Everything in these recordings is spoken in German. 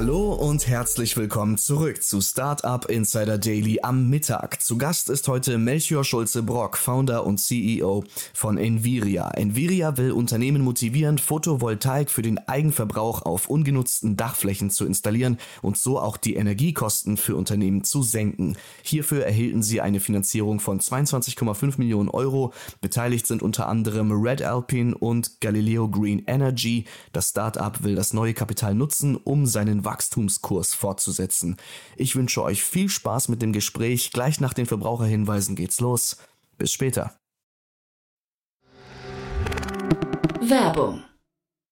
Hallo und herzlich willkommen zurück zu Startup Insider Daily am Mittag. Zu Gast ist heute Melchior Schulze-Brock, Founder und CEO von Enviria. Enviria will Unternehmen motivieren, Photovoltaik für den Eigenverbrauch auf ungenutzten Dachflächen zu installieren und so auch die Energiekosten für Unternehmen zu senken. Hierfür erhielten sie eine Finanzierung von 22,5 Millionen Euro. Beteiligt sind unter anderem Red Alpine und Galileo Green Energy. Das Startup will das neue Kapital nutzen, um seinen Wachstumskurs fortzusetzen. Ich wünsche euch viel Spaß mit dem Gespräch. Gleich nach den Verbraucherhinweisen geht's los. Bis später. Werbung.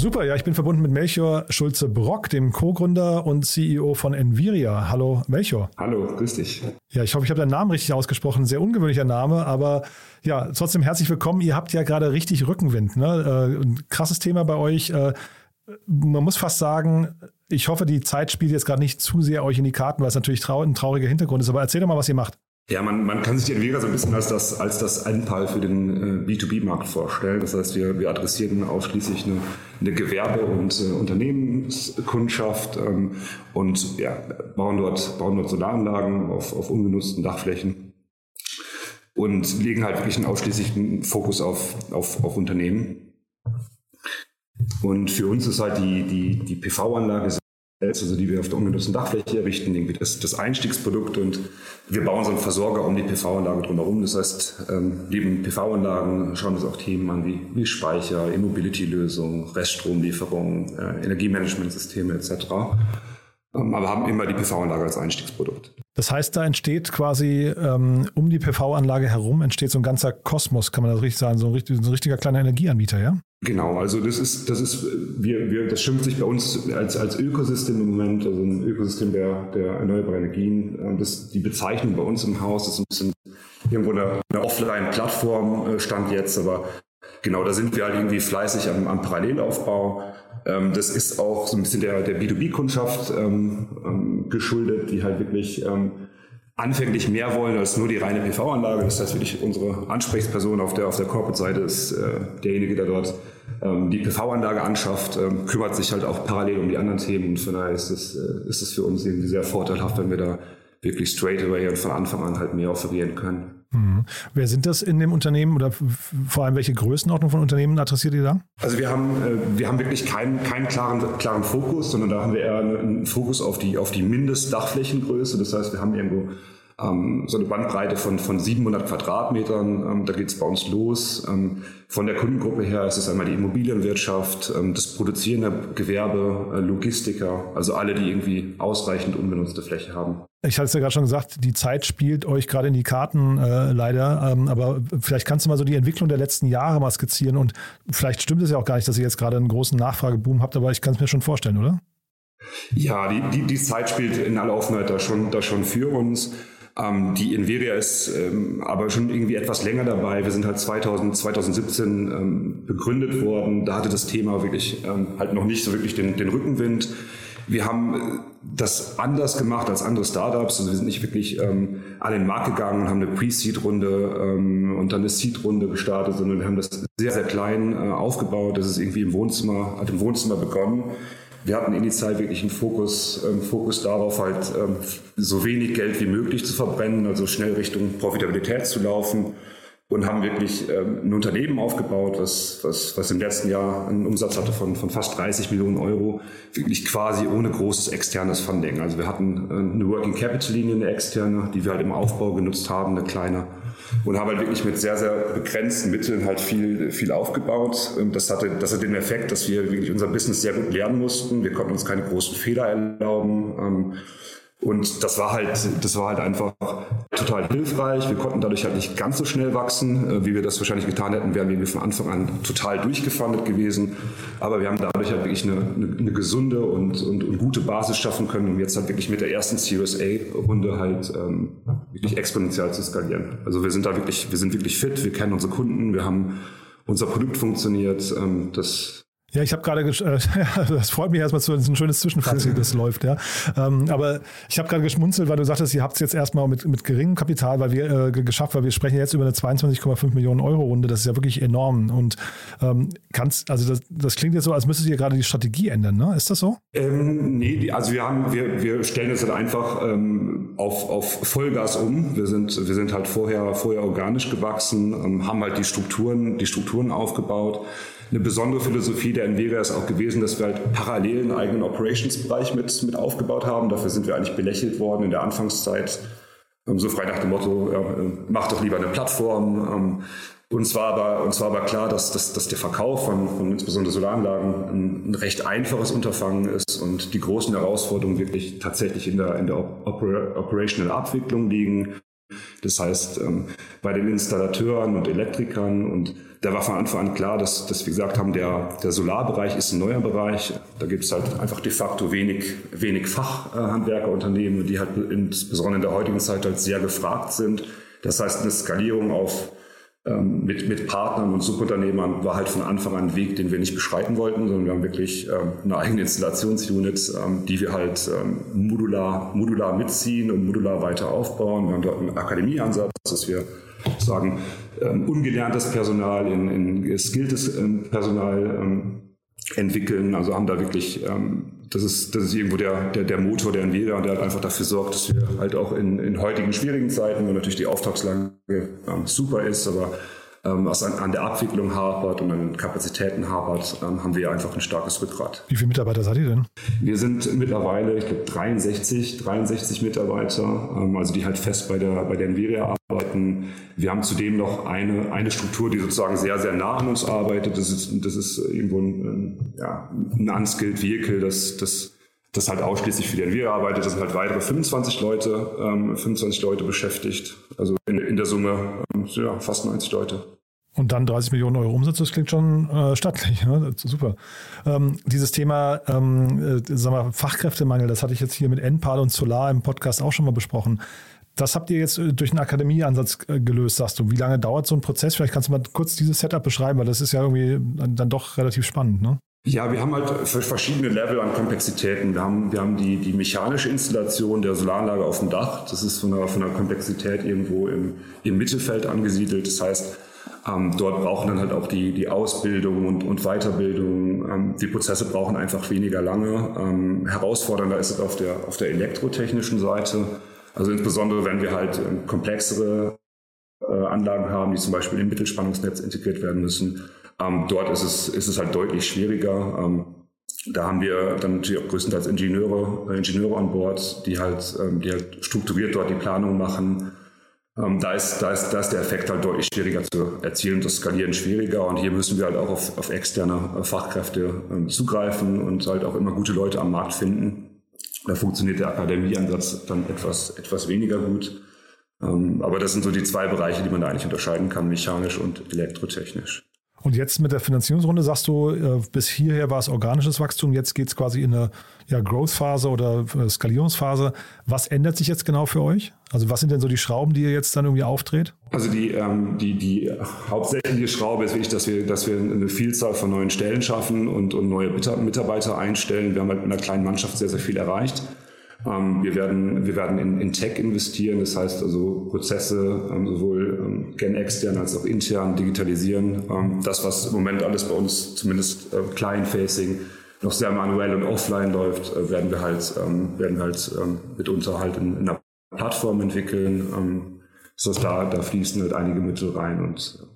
Super, ja, ich bin verbunden mit Melchior Schulze-Brock, dem Co-Gründer und CEO von Enviria. Hallo, Melchior. Hallo, grüß dich. Ja, ich hoffe, ich habe deinen Namen richtig ausgesprochen. Sehr ungewöhnlicher Name, aber ja, trotzdem herzlich willkommen. Ihr habt ja gerade richtig Rückenwind. Ne? Äh, ein krasses Thema bei euch. Äh, man muss fast sagen, ich hoffe, die Zeit spielt jetzt gerade nicht zu sehr euch in die Karten, weil es natürlich ein trauriger Hintergrund ist. Aber erzähl doch mal, was ihr macht. Ja, man, man kann sich die Envira so ein bisschen als das, als das Endpal für den äh, B2B-Markt vorstellen. Das heißt, wir, wir adressieren ausschließlich eine, eine Gewerbe- und äh, Unternehmenskundschaft ähm, und ja, bauen, dort, bauen dort Solaranlagen auf, auf ungenutzten Dachflächen und legen halt wirklich einen ausschließlichen Fokus auf, auf, auf Unternehmen. Und für uns ist halt die, die, die PV-Anlage also die wir auf der ungenutzten Dachfläche errichten, irgendwie das, das Einstiegsprodukt und wir bauen so einen Versorger um die PV-Anlage drumherum. Das heißt, ähm, neben PV-Anlagen schauen wir uns auch Themen an wie, wie Speicher, E-Mobility-Lösungen, Reststromlieferung, äh, Energiemanagementsysteme etc. Ähm, aber haben immer die PV-Anlage als Einstiegsprodukt. Das heißt, da entsteht quasi ähm, um die PV-Anlage herum entsteht so ein ganzer Kosmos, kann man das richtig sagen, so ein, so ein richtiger kleiner Energieanbieter, ja? Genau, also das ist, das ist, wir, wir, das schimpft sich bei uns als, als Ökosystem im Moment, also ein Ökosystem der, der erneuerbaren Energien. Das, die Bezeichnung bei uns im Haus ist ein bisschen irgendwo eine, eine Offline-Plattform äh, stand jetzt, aber genau, da sind wir halt irgendwie fleißig am, am Parallelaufbau. Ähm, das ist auch so ein bisschen der, der B2B-Kundschaft ähm, ähm, geschuldet, die halt wirklich ähm, anfänglich mehr wollen als nur die reine PV-Anlage. Das heißt wirklich unsere Ansprechperson auf der, auf der Corporate-Seite ist äh, derjenige, der dort ähm, die PV-Anlage anschafft, ähm, kümmert sich halt auch parallel um die anderen Themen und von daher ist es, äh, ist es für uns irgendwie sehr vorteilhaft, wenn wir da wirklich straight away und von Anfang an halt mehr offerieren können. Mhm. Wer sind das in dem Unternehmen oder vor allem welche Größenordnung von Unternehmen adressiert ihr da? Also wir haben, äh, wir haben wirklich keinen, keinen klaren, klaren Fokus, sondern da haben wir eher einen Fokus auf die, auf die Mindestdachflächengröße. Das heißt, wir haben irgendwo ähm, so eine Bandbreite von, von 700 Quadratmetern. Ähm, da geht es bei uns los. Ähm, von der Kundengruppe her ist es einmal die Immobilienwirtschaft, ähm, das produzierende Gewerbe, äh, Logistiker, also alle, die irgendwie ausreichend unbenutzte Fläche haben. Ich hatte es ja gerade schon gesagt, die Zeit spielt euch gerade in die Karten äh, leider. Ähm, aber vielleicht kannst du mal so die Entwicklung der letzten Jahre mal skizzieren. Und vielleicht stimmt es ja auch gar nicht, dass ihr jetzt gerade einen großen Nachfrageboom habt, aber ich kann es mir schon vorstellen, oder? Ja, die, die, die Zeit spielt in aller Offenheit da schon, da schon für uns. Ähm, die Inveria ist ähm, aber schon irgendwie etwas länger dabei. Wir sind halt 2000, 2017 ähm, begründet worden. Da hatte das Thema wirklich ähm, halt noch nicht so wirklich den, den Rückenwind. Wir haben äh, das anders gemacht als andere Startups. Also wir sind nicht wirklich ähm, an den Markt gegangen und haben eine Pre-Seed-Runde ähm, und dann eine Seed-Runde gestartet, sondern wir haben das sehr, sehr klein äh, aufgebaut. Das ist irgendwie im Wohnzimmer, hat im Wohnzimmer begonnen Wir hatten initial wirklich einen Fokus, ähm, Fokus darauf, halt ähm, so wenig Geld wie möglich zu verbrennen, also schnell Richtung Profitabilität zu laufen und haben wirklich ähm, ein Unternehmen aufgebaut, was, was, was im letzten Jahr einen Umsatz hatte von, von fast 30 Millionen Euro, wirklich quasi ohne großes externes Funding. Also wir hatten äh, eine Working Capital Linie, eine externe, die wir halt im Aufbau genutzt haben, eine kleine und haben halt wirklich mit sehr, sehr begrenzten Mitteln halt viel, viel aufgebaut. Ähm, das hatte, das hatte den Effekt, dass wir wirklich unser Business sehr gut lernen mussten. Wir konnten uns keine großen Fehler erlauben. Und das war halt, das war halt einfach total hilfreich. Wir konnten dadurch halt nicht ganz so schnell wachsen, äh, wie wir das wahrscheinlich getan hätten, wären wir von Anfang an total durchgefundet gewesen. Aber wir haben dadurch halt wirklich eine, eine, eine gesunde und, und, und, gute Basis schaffen können, um jetzt halt wirklich mit der ersten CSA-Runde halt ähm, wirklich exponentiell zu skalieren. Also wir sind da wirklich, wir sind wirklich fit, wir kennen unsere Kunden, wir haben unser Produkt funktioniert. Ähm, das ja, ich habe gerade, äh, das freut mich erstmal, so ein schönes Zwischenfazit, das läuft, ja. Ähm, aber ich habe gerade geschmunzelt, weil du sagtest, ihr habt es jetzt erstmal mit, mit geringem Kapital weil wir äh, geschafft, weil wir sprechen jetzt über eine 22,5 Millionen Euro Runde. Das ist ja wirklich enorm. Und ähm, kannst, also das, das klingt jetzt so, als müsstet ihr gerade die Strategie ändern, ne? Ist das so? Ähm, nee, also wir haben, wir, wir stellen es halt einfach ähm, auf, auf Vollgas um. Wir sind, wir sind halt vorher, vorher organisch gewachsen, ähm, haben halt die Strukturen, die Strukturen aufgebaut eine besondere Philosophie der Nvidia ist auch gewesen, dass wir halt parallel einen eigenen Operationsbereich mit, mit aufgebaut haben. Dafür sind wir eigentlich belächelt worden in der Anfangszeit. Ähm, so frei nach dem Motto, ja, äh, mach doch lieber eine Plattform. Ähm, uns war aber, uns war aber klar, dass, dass, dass der Verkauf von, von insbesondere Solaranlagen ein, ein recht einfaches Unterfangen ist und die großen Herausforderungen wirklich tatsächlich in der, in der Operational Abwicklung liegen. Das heißt, ähm, bei den Installateuren und Elektrikern und da war von Anfang an klar, dass, dass wir gesagt haben, der, der Solarbereich ist ein neuer Bereich. Da gibt es halt einfach de facto wenig, wenig Fachhandwerkerunternehmen, die halt insbesondere in der heutigen Zeit halt sehr gefragt sind. Das heißt, eine Skalierung auf ähm, mit, mit Partnern und Subunternehmern war halt von Anfang an ein Weg, den wir nicht beschreiten wollten, sondern wir haben wirklich ähm, eine eigene Installationsunit, ähm, die wir halt ähm, modular, modular mitziehen und modular weiter aufbauen. Wir haben dort einen Akademieansatz, dass wir sagen, ähm, ungelerntes Personal in, in skilltes ähm, Personal entwickeln. Also haben da wirklich, das ist, das ist irgendwo der, der, der Motor der Nvidia und der halt einfach dafür sorgt, dass wir halt auch in, in heutigen schwierigen Zeiten, wo natürlich die Auftragslage ähm, super ist, aber ähm, was an, an, der Abwicklung hapert und an den Kapazitäten hapert, ähm, haben wir einfach ein starkes Rückgrat. Wie viele Mitarbeiter seid ihr denn? Wir sind mittlerweile, ich glaube, 63, 63 Mitarbeiter, ähm, also die halt fest bei der, bei der Nvidia arbeiten. Wir haben zudem noch eine, eine Struktur, die sozusagen sehr, sehr nah an uns arbeitet. Das ist, das ist irgendwo ein, ja, ein unskilled Vehicle, das, das das halt ausschließlich für die Nvidia arbeitet. Das sind halt weitere 25 Leute, ähm, 25 Leute beschäftigt. Also der Summe ähm, ja, fast 90 Leute. Und dann 30 Millionen Euro Umsatz, das klingt schon äh, stattlich. Ne? Super. Ähm, dieses Thema ähm, äh, sag mal, Fachkräftemangel, das hatte ich jetzt hier mit Enpal und Solar im Podcast auch schon mal besprochen. Das habt ihr jetzt äh, durch einen Akademieansatz äh, gelöst, sagst du. Wie lange dauert so ein Prozess? Vielleicht kannst du mal kurz dieses Setup beschreiben, weil das ist ja irgendwie dann doch relativ spannend. Ne? Ja, wir haben halt verschiedene Level an Komplexitäten. Wir haben, wir haben die, die mechanische Installation der Solaranlage auf dem Dach. Das ist von der, von der Komplexität irgendwo im, im Mittelfeld angesiedelt. Das heißt, ähm, dort brauchen dann halt auch die, die Ausbildung und, und Weiterbildung. Ähm, die Prozesse brauchen einfach weniger lange. Ähm, herausfordernder ist es auf der, auf der elektrotechnischen Seite. Also insbesondere, wenn wir halt ähm, komplexere äh, Anlagen haben, die zum Beispiel im Mittelspannungsnetz integriert werden müssen ähm, dort ist es, ist es halt deutlich schwieriger. Ähm, da haben wir dann natürlich auch größtenteils Ingenieure, äh, Ingenieure an Bord, die halt, ähm, die halt strukturiert dort die Planung machen. Ähm, da, ist, da, ist, da ist der Effekt halt deutlich schwieriger zu erzielen, das Skalieren schwieriger. Und hier müssen wir halt auch auf, auf externe äh, Fachkräfte ähm, zugreifen und halt auch immer gute Leute am Markt finden. Da funktioniert der Akademieansatz dann etwas, etwas weniger gut. Ähm, aber das sind so die zwei Bereiche, die man da eigentlich unterscheiden kann, mechanisch und elektrotechnisch. Und jetzt mit der Finanzierungsrunde sagst du, äh, bis hierher war es organisches Wachstum, jetzt geht es quasi in eine ja, Growth-Phase oder äh, Skalierungsphase. Was ändert sich jetzt genau für euch? Also was sind denn so die Schrauben, die ihr jetzt dann irgendwie aufdreht? Also die, ähm, die, die hauptsächliche Schraube ist wirklich, dass wir, dass wir eine Vielzahl von neuen Stellen schaffen und, und neue Mitarbeiter einstellen. Wir haben halt mit einer kleinen Mannschaft sehr, sehr viel erreicht. Ähm, wir werden, wir werden in, in Tech investieren, das heißt also Prozesse ähm, sowohl ähm, gen extern als auch intern digitalisieren. das, was im Moment alles bei uns zumindest äh, client-facing noch sehr manuell und offline läuft, äh, werden wir halt, ähm, werden wir halt ähm, mitunter halt in, in einer Plattform entwickeln. Ähm, heißt, da, da fließen halt einige Mittel rein und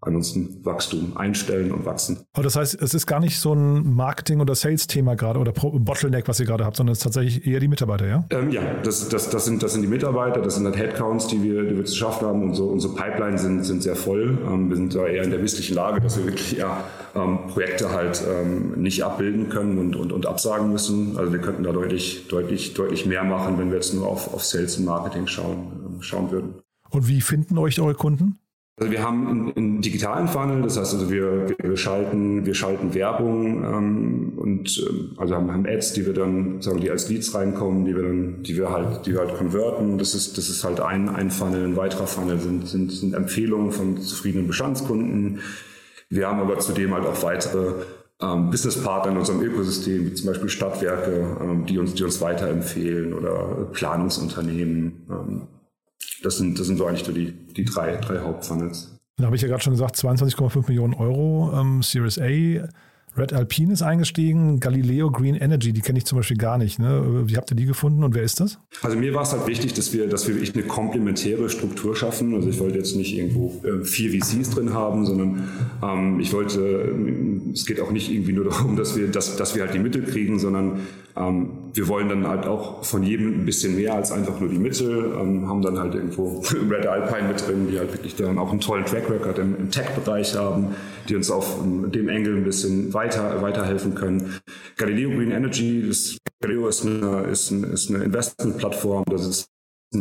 ansonsten Wachstum einstellen und wachsen. Aber das heißt, es ist gar nicht so ein Marketing- oder Sales-Thema gerade oder Bottleneck, was ihr gerade habt, sondern es ist tatsächlich eher die Mitarbeiter, ja? Ähm, ja, das, das, das, sind, das sind die Mitarbeiter, das sind halt Headcounts, die wir, die wir zu schaffen haben. Unsere, unsere Pipeline sind, sind sehr voll. Ähm, wir sind da eher in der misslichen Lage, dass wir wirklich eher ähm, Projekte halt ähm, nicht abbilden können und, und, und absagen müssen. Also wir könnten da deutlich, deutlich, deutlich mehr machen, wenn wir jetzt nur auf, auf Sales und Marketing schauen, äh, schauen würden. Und wie finden euch eure Kunden? Also wir haben einen, einen digitalen Funnel, das heißt also wir, wir schalten, wir schalten Werbung ähm, und ähm, also haben, haben Ads, die wir dann, sagen die als Leads reinkommen, die wir dann, die wir halt, die wir halt konverten. Das ist, das ist halt ein, ein Funnel, ein weiterer Funnel sind, sind, sind Empfehlungen von zufriedenen Bestandskunden. Wir haben aber zudem halt auch weitere ähm, Businesspartner in unserem Ökosystem, wie zum Beispiel Stadtwerke, ähm, die uns, die uns weiterempfehlen oder Planungsunternehmen. Ähm, das sind, das sind so eigentlich so die, die drei, drei Hauptfunnels. Da habe ich ja gerade schon gesagt, 22,5 Millionen Euro, ähm, Series A. Red Alpine ist eingestiegen, Galileo Green Energy, die kenne ich zum Beispiel gar nicht. Ne? Wie habt ihr die gefunden und wer ist das? Also mir war es halt wichtig, dass wir, dass wir wirklich eine komplementäre Struktur schaffen. Also ich wollte jetzt nicht irgendwo äh, vier VCs drin haben, sondern ähm, ich wollte, äh, es geht auch nicht irgendwie nur darum, dass wir, dass, dass wir halt die Mittel kriegen, sondern ähm, wir wollen dann halt auch von jedem ein bisschen mehr als einfach nur die Mittel, ähm, haben dann halt irgendwo Red Alpine mit drin, die halt wirklich dann auch einen tollen Track Record im, im Tech-Bereich haben, die uns auf dem Engel ein bisschen weiter, weiterhelfen können. Galileo Green Energy, das, Galileo ist eine, ist, ein, ist eine Investmentplattform, das ist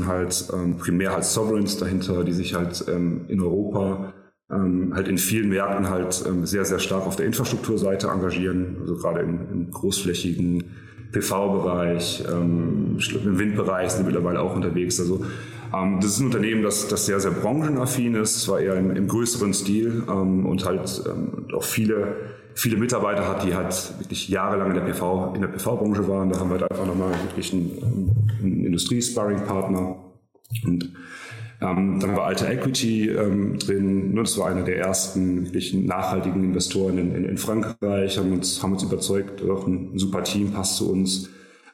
halt ähm, primär halt Sovereigns dahinter, die sich halt ähm, in Europa ähm, halt in vielen Märkten halt ähm, sehr, sehr stark auf der Infrastrukturseite engagieren, also gerade im, im großflächigen PV-Bereich, ähm, im Windbereich sind wir mittlerweile auch unterwegs. Also ähm, das ist ein Unternehmen, das, das sehr, sehr branchenaffin ist, zwar eher im, im größeren Stil ähm, und halt ähm, auch viele, viele Mitarbeiter hat, die halt wirklich jahrelang in der PV, in der PV-Branche waren. Da haben wir halt einfach nochmal wirklich einen, einen Industrie-Sparring-Partner. Und ähm, dann war Alter Equity ähm, drin. Das war einer der ersten wirklich nachhaltigen Investoren in, in, in Frankreich, haben uns, haben uns überzeugt, auch ein super Team passt zu uns.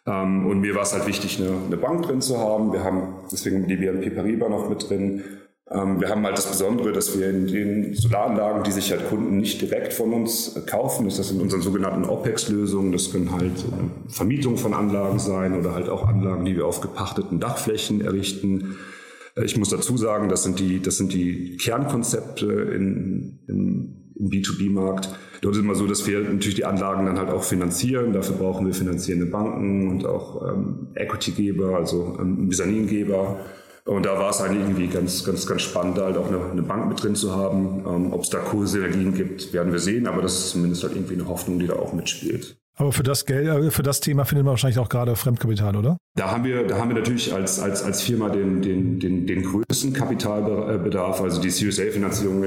Ähm, und mir war es halt wichtig, eine, eine Bank drin zu haben. Wir haben deswegen die BNP Paribas noch mit drin. Ähm, wir haben halt das Besondere, dass wir in den Solaranlagen, die sich halt Kunden nicht direkt von uns kaufen, ist das in unseren sogenannten OPEX-Lösungen. Das können halt äh, Vermietungen von Anlagen sein oder halt auch Anlagen, die wir auf gepachteten Dachflächen errichten. Ich muss dazu sagen, das sind die, das sind die Kernkonzepte in, in, im B2B-Markt. Dort ist es immer so, dass wir natürlich die Anlagen dann halt auch finanzieren. Dafür brauchen wir finanzierende Banken und auch ähm, Equity-Geber, also ähm, Mezzaningeber. Und da war es eigentlich irgendwie ganz, ganz, ganz spannend, halt auch eine, eine Bank mit drin zu haben. Ähm, Ob es da Kursynergien gibt, werden wir sehen, aber das ist zumindest halt irgendwie eine Hoffnung, die da auch mitspielt. Aber für das Geld, äh, für das Thema findet man wahrscheinlich auch gerade Fremdkapital, oder? Da haben wir, da haben wir natürlich als, als, als Firma den, den, den, den größten Kapitalbedarf. Also die Series A-Finanzierung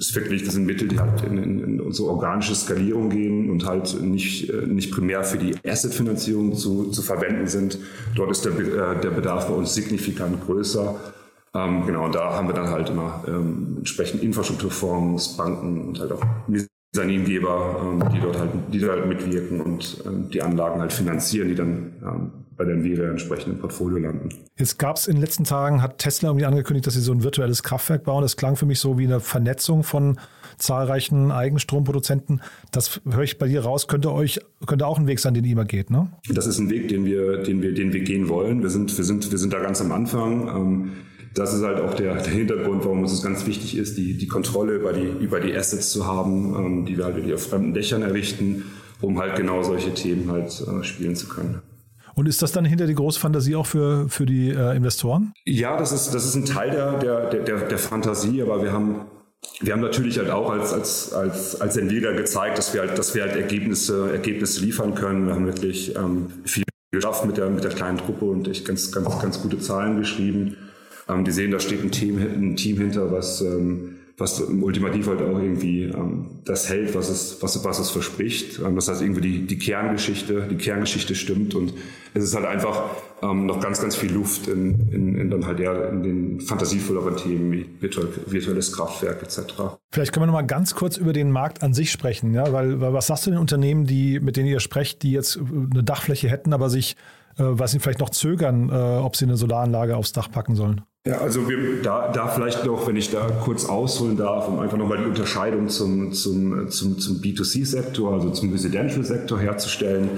ist wirklich, das sind Mittel, die halt in, in, in unsere organische Skalierung gehen und halt nicht, äh, nicht primär für die Asset-Finanzierung zu, zu verwenden sind. Dort ist der, äh, der Bedarf bei uns signifikant größer. Ähm, genau, und da haben wir dann halt immer ähm, entsprechend Infrastrukturfonds, Banken und halt auch Saningeber, ähm, die dort halt, die dort halt mitwirken und ähm, die Anlagen halt finanzieren, die dann ähm, bei der Nvidia entsprechend im Portfolio landen. Jetzt gab es in den letzten Tagen, hat Tesla irgendwie angekündigt, dass sie so ein virtuelles Kraftwerk bauen. Das klang für mich so wie eine Vernetzung von zahlreichen Eigenstromproduzenten. Das höre ich bei dir raus, könnte euch, könnte auch ein Weg sein, den ihr immer geht, ne? Das ist ein Weg, den wir, den wir, den wir gehen wollen. Wir sind, wir sind, wir sind da ganz am Anfang das ist halt auch der, der Hintergrund, warum es ganz wichtig ist, die, die Kontrolle über die, über die Assets zu haben, ähm, die wir halt wirklich auf fremden Dächern errichten, um halt genau solche Themen halt äh, spielen zu können. Und ist das dann hinter die große Fantasie auch für, für die äh, Investoren? Ja, das ist, das ist ein Teil der, der, der, der Fantasie, aber wir haben wir haben natürlich halt auch als, als, als, als Nvidia gezeigt, dass wir halt, dass wir halt Ergebnisse, Ergebnisse liefern können. Wir haben wirklich ähm, viel geschafft mit der, mit der kleinen Truppe und echt ganz, ganz, ganz gute Zahlen geschrieben. Ähm, die sehen, da steht ein Team, ein Team hinter, was, ähm, was ultimativ halt auch irgendwie ähm, das hält, was es, was, was es verspricht. Ähm, das heißt, irgendwie die, die Kerngeschichte, die Kerngeschichte stimmt und es ist halt einfach ähm, noch ganz, ganz viel Luft in, in, in dann halt ja in den fantasievolleren Themen wie virtuell, virtuelles Kraftwerk etc. Vielleicht können wir noch mal ganz kurz über den Markt an sich sprechen, ja, weil, weil was sagst du den Unternehmen, die, mit denen ihr sprecht, die jetzt eine Dachfläche hätten, aber sich, was sie vielleicht noch zögern, äh, ob sie eine Solaranlage aufs Dach packen sollen? Ja, also wir, da, da vielleicht noch, wenn ich da kurz ausholen darf, um einfach nochmal die Unterscheidung zum, zum, zum, zum B2C-Sektor, also zum Residential-Sektor herzustellen.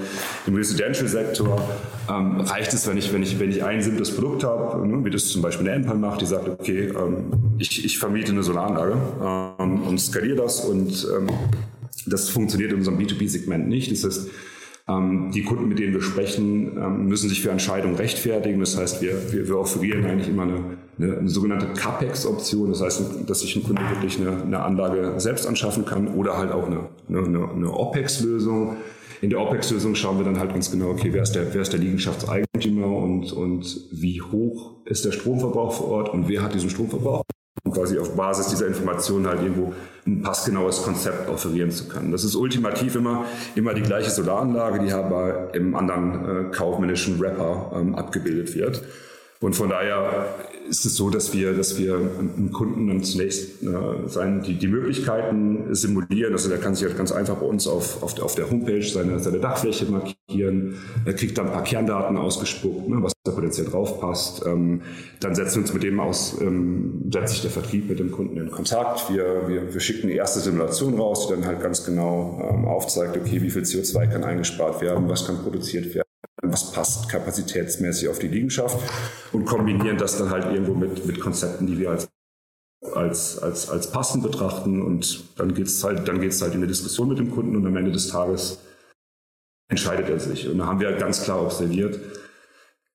Im Residential-Sektor ähm, reicht es, wenn ich, wenn ich, wenn ich ein simples Produkt habe, ne, wie das zum Beispiel eine Enpal macht, die sagt, okay, ähm, ich, ich vermiete eine Solaranlage ähm, und skaliere das und ähm, das funktioniert in unserem B2B-Segment nicht. Das heißt, die Kunden, mit denen wir sprechen, ähm, müssen sich für Entscheidungen rechtfertigen. Das heißt, wir, wir, wir offerieren eigentlich immer eine, eine, eine sogenannte CAPEX-Option. Das heißt, dass sich ein Kunde wirklich eine, eine Anlage selbst anschaffen kann oder halt auch eine, eine, eine OPEX-Lösung. In der OPEX-Lösung schauen wir dann halt ganz genau, okay, wer ist der, wer ist der Liegenschaftseigentümer und, und wie hoch ist der Stromverbrauch vor Ort und wer hat diesen Stromverbrauch? Quasi auf Basis dieser Informationen halt irgendwo ein passgenaues Konzept offerieren zu können. Das ist ultimativ immer, immer die gleiche Solaranlage, die aber im anderen äh, kaufmännischen Wrapper ähm, abgebildet wird. Und von daher ist es so, dass wir, dass wir einem Kunden dann zunächst äh, sein, die, die Möglichkeiten simulieren. Also der kann sich halt ganz einfach bei uns auf, auf, der, auf der Homepage seine, seine Dachfläche markieren. Er kriegt dann ein paar Kerndaten ausgespuckt, ne, was da potenziell drauf passt. Ähm, dann setzen wir uns mit dem aus, ähm, setzt sich der Vertrieb mit dem Kunden in Kontakt. Wir, wir, wir schicken die erste Simulation raus, die dann halt ganz genau ähm, aufzeigt, okay, wie viel CO2 kann eingespart werden, was kann produziert werden was passt kapazitätsmäßig auf die Liegenschaft und kombinieren das dann halt irgendwo mit, mit Konzepten, die wir als als, als, als passend betrachten und dann geht es halt, halt in eine Diskussion mit dem Kunden und am Ende des Tages entscheidet er sich. Und da haben wir ganz klar observiert,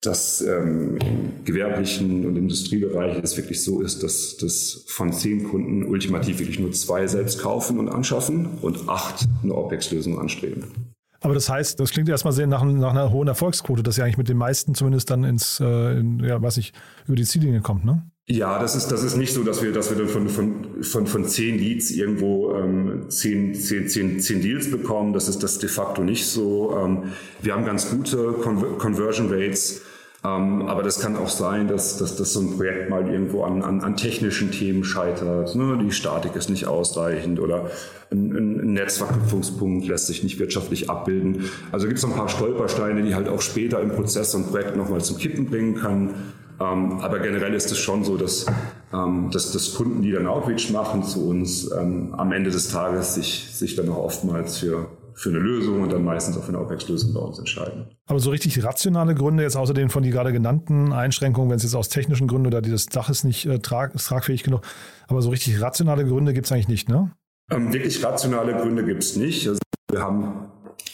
dass ähm, im gewerblichen und Industriebereich es wirklich so ist, dass, dass von zehn Kunden ultimativ wirklich nur zwei selbst kaufen und anschaffen und acht eine OPEX-Lösung anstreben. Aber das heißt, das klingt erstmal sehr nach, nach, einer hohen Erfolgsquote, dass ihr eigentlich mit den meisten zumindest dann ins, äh, in, ja, weiß ich, über die Ziellinie kommt, ne? Ja, das ist, das ist nicht so, dass wir, dass wir dann von, von, von, von zehn Leads irgendwo ähm, zehn, zehn, zehn, zehn Deals bekommen. Das ist das de facto nicht so. Ähm, wir haben ganz gute Con Conversion Rates. Ähm, aber das kann auch sein, dass, dass, dass so ein Projekt mal irgendwo an, an, an technischen Themen scheitert. Ne? Die Statik ist nicht ausreichend oder ein, ein Netzverknüpfungspunkt lässt sich nicht wirtschaftlich abbilden. Also gibt es ein paar Stolpersteine, die halt auch später im Prozess so ein Projekt nochmal zum Kippen bringen kann. Ähm, aber generell ist es schon so, dass, ähm, dass, dass Kunden, die dann Outreach machen zu uns, ähm, am Ende des Tages sich, sich dann auch oftmals für für eine Lösung und dann meistens auch für eine OPEX-Lösung bei uns entscheiden. Aber so richtig rationale Gründe, jetzt außer den von die gerade genannten Einschränkungen, wenn es jetzt aus technischen Gründen oder dieses Dach ist nicht äh, trag, ist tragfähig genug, aber so richtig rationale Gründe gibt es eigentlich nicht, ne? Ähm, wirklich rationale Gründe gibt es nicht. Also wir haben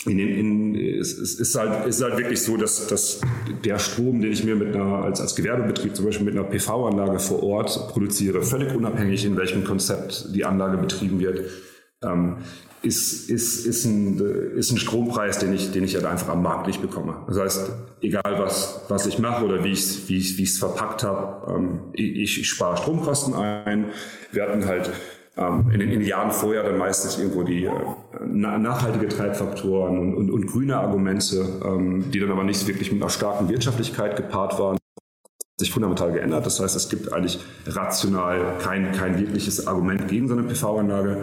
in, in, es, es ist, halt, ist halt wirklich so, dass, dass der Strom, den ich mir mit einer, als, als Gewerbebetrieb zum Beispiel mit einer PV-Anlage vor Ort produziere, völlig unabhängig in welchem Konzept die Anlage betrieben wird, ähm, ist, ist, ist, ein, ist ein Strompreis, den ich, den ich halt einfach am Markt nicht bekomme. Das heißt, egal was, was ich mache oder wie ich es wie ich, wie verpackt habe, ähm, ich, ich spare Stromkosten ein. Wir hatten halt ähm, in, den, in den Jahren vorher dann meistens irgendwo die äh, nachhaltige Treibfaktoren und, und, und grüne Argumente, ähm, die dann aber nicht wirklich mit einer starken Wirtschaftlichkeit gepaart waren sich fundamental geändert. Das heißt, es gibt eigentlich rational kein, kein wirkliches Argument gegen so eine PV-Anlage.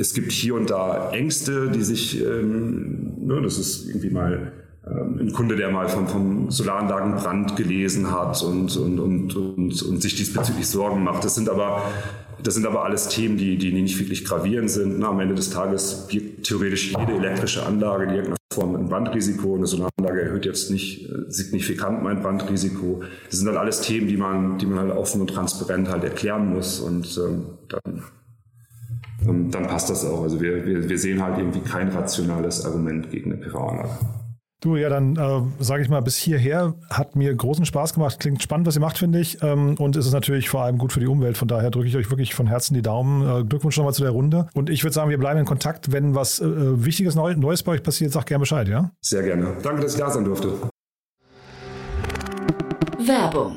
Es gibt hier und da Ängste, die sich, ähm, ne, das ist irgendwie mal ähm, ein Kunde, der mal vom, vom Solaranlagenbrand gelesen hat und, und, und, und, und sich diesbezüglich Sorgen macht. Das sind aber das sind aber alles Themen, die, die nicht wirklich gravierend sind. Na, am Ende des Tages birgt theoretisch jede elektrische Anlage in irgendeiner Form ein Brandrisiko. Eine Solaranlage erhöht jetzt nicht äh, signifikant mein Brandrisiko. Das sind dann alles Themen, die man, die man halt offen und transparent halt erklären muss. Und ähm, dann dann passt das auch. Also wir, wir, wir sehen halt irgendwie kein rationales Argument gegen eine PV-Anlage. Du, ja, dann äh, sage ich mal, bis hierher hat mir großen Spaß gemacht. Klingt spannend, was ihr macht, finde ich. Ähm, und es ist natürlich vor allem gut für die Umwelt. Von daher drücke ich euch wirklich von Herzen die Daumen. Äh, Glückwunsch nochmal zu der Runde. Und ich würde sagen, wir bleiben in Kontakt. Wenn was äh, Wichtiges Neu Neues bei euch passiert, sag gerne Bescheid, ja? Sehr gerne. Danke, dass ich da sein durfte. Werbung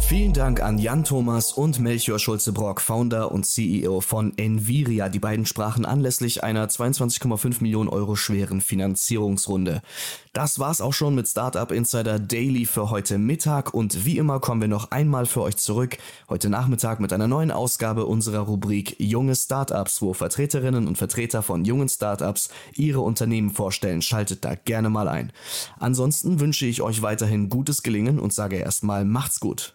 Vielen Dank an Jan Thomas und Melchior Schulze-Brock, Founder und CEO von Enviria. Die beiden sprachen anlässlich einer 22,5 Millionen Euro schweren Finanzierungsrunde. Das war's auch schon mit Startup Insider Daily für heute Mittag und wie immer kommen wir noch einmal für euch zurück heute Nachmittag mit einer neuen Ausgabe unserer Rubrik Junge Startups, wo Vertreterinnen und Vertreter von jungen Startups ihre Unternehmen vorstellen. Schaltet da gerne mal ein. Ansonsten wünsche ich euch weiterhin gutes Gelingen und sage erstmal macht's gut.